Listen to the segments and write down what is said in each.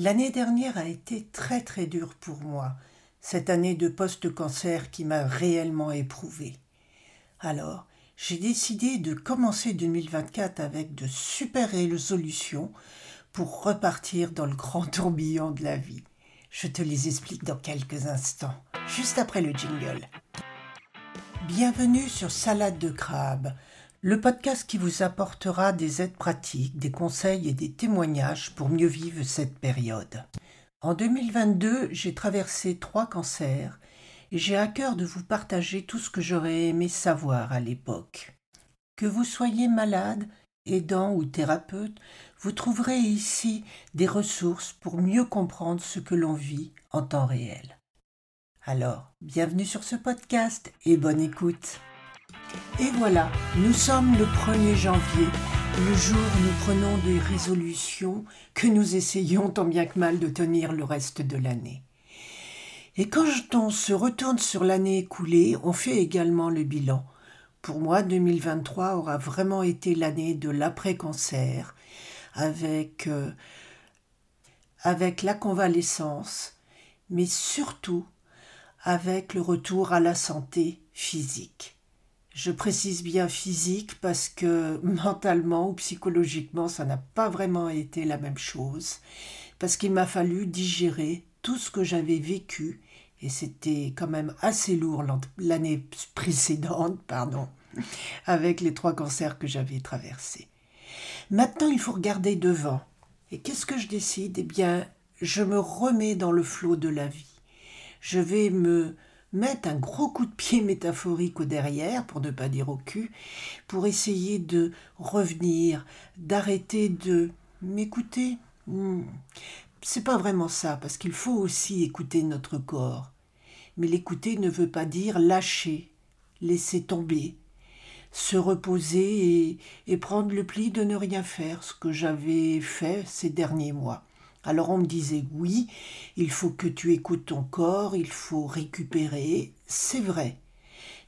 L'année dernière a été très très dure pour moi, cette année de post-cancer qui m'a réellement éprouvée. Alors, j'ai décidé de commencer 2024 avec de super résolutions pour repartir dans le grand tourbillon de la vie. Je te les explique dans quelques instants, juste après le jingle. Bienvenue sur Salade de crabe, le podcast qui vous apportera des aides pratiques, des conseils et des témoignages pour mieux vivre cette période. En 2022, j'ai traversé trois cancers et j'ai à cœur de vous partager tout ce que j'aurais aimé savoir à l'époque. Que vous soyez malade, aidant ou thérapeute, vous trouverez ici des ressources pour mieux comprendre ce que l'on vit en temps réel. Alors, bienvenue sur ce podcast et bonne écoute. Et voilà, nous sommes le 1er janvier, le jour où nous prenons des résolutions que nous essayons tant bien que mal de tenir le reste de l'année. Et quand on se retourne sur l'année écoulée, on fait également le bilan. Pour moi, 2023 aura vraiment été l'année de l'après-cancer, avec, euh, avec la convalescence, mais surtout avec le retour à la santé physique. Je précise bien physique parce que mentalement ou psychologiquement, ça n'a pas vraiment été la même chose. Parce qu'il m'a fallu digérer tout ce que j'avais vécu et c'était quand même assez lourd l'année précédente, pardon, avec les trois cancers que j'avais traversés. Maintenant, il faut regarder devant. Et qu'est-ce que je décide? Eh bien, je me remets dans le flot de la vie. Je vais me mettre un gros coup de pied métaphorique au derrière, pour ne pas dire au cul, pour essayer de revenir, d'arrêter de m'écouter. Hmm. C'est pas vraiment ça, parce qu'il faut aussi écouter notre corps. Mais l'écouter ne veut pas dire lâcher, laisser tomber, se reposer et prendre le pli de ne rien faire, ce que j'avais fait ces derniers mois. Alors on me disait oui, il faut que tu écoutes ton corps, il faut récupérer, c'est vrai,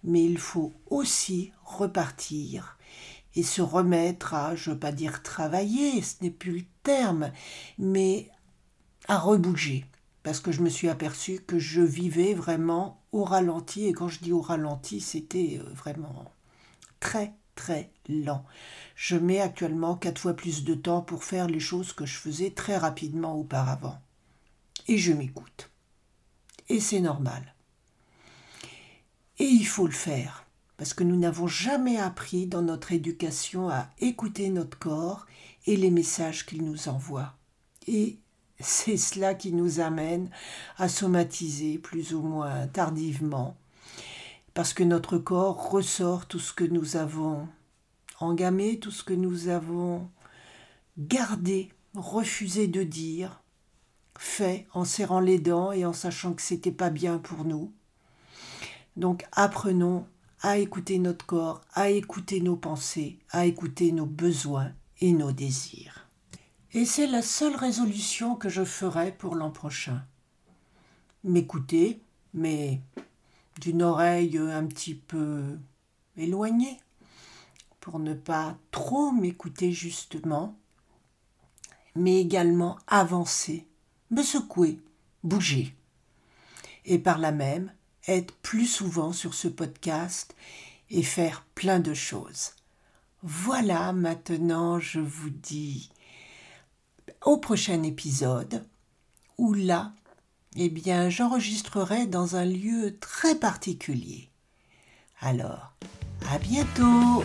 mais il faut aussi repartir et se remettre à, je ne veux pas dire travailler, ce n'est plus le terme, mais à rebouger. Parce que je me suis aperçu que je vivais vraiment au ralenti, et quand je dis au ralenti, c'était euh, vraiment très très lent. Je mets actuellement quatre fois plus de temps pour faire les choses que je faisais très rapidement auparavant. Et je m'écoute. Et c'est normal. Et il faut le faire, parce que nous n'avons jamais appris dans notre éducation à écouter notre corps et les messages qu'il nous envoie. Et c'est cela qui nous amène à somatiser plus ou moins tardivement parce que notre corps ressort tout ce que nous avons engamé, tout ce que nous avons gardé, refusé de dire, fait en serrant les dents et en sachant que c'était pas bien pour nous. Donc apprenons à écouter notre corps, à écouter nos pensées, à écouter nos besoins et nos désirs. Et c'est la seule résolution que je ferai pour l'an prochain. M'écouter, mais d'une oreille un petit peu éloignée, pour ne pas trop m'écouter justement, mais également avancer, me secouer, bouger. Et par là même, être plus souvent sur ce podcast et faire plein de choses. Voilà, maintenant je vous dis au prochain épisode, où là, eh bien, j'enregistrerai dans un lieu très particulier. Alors, à bientôt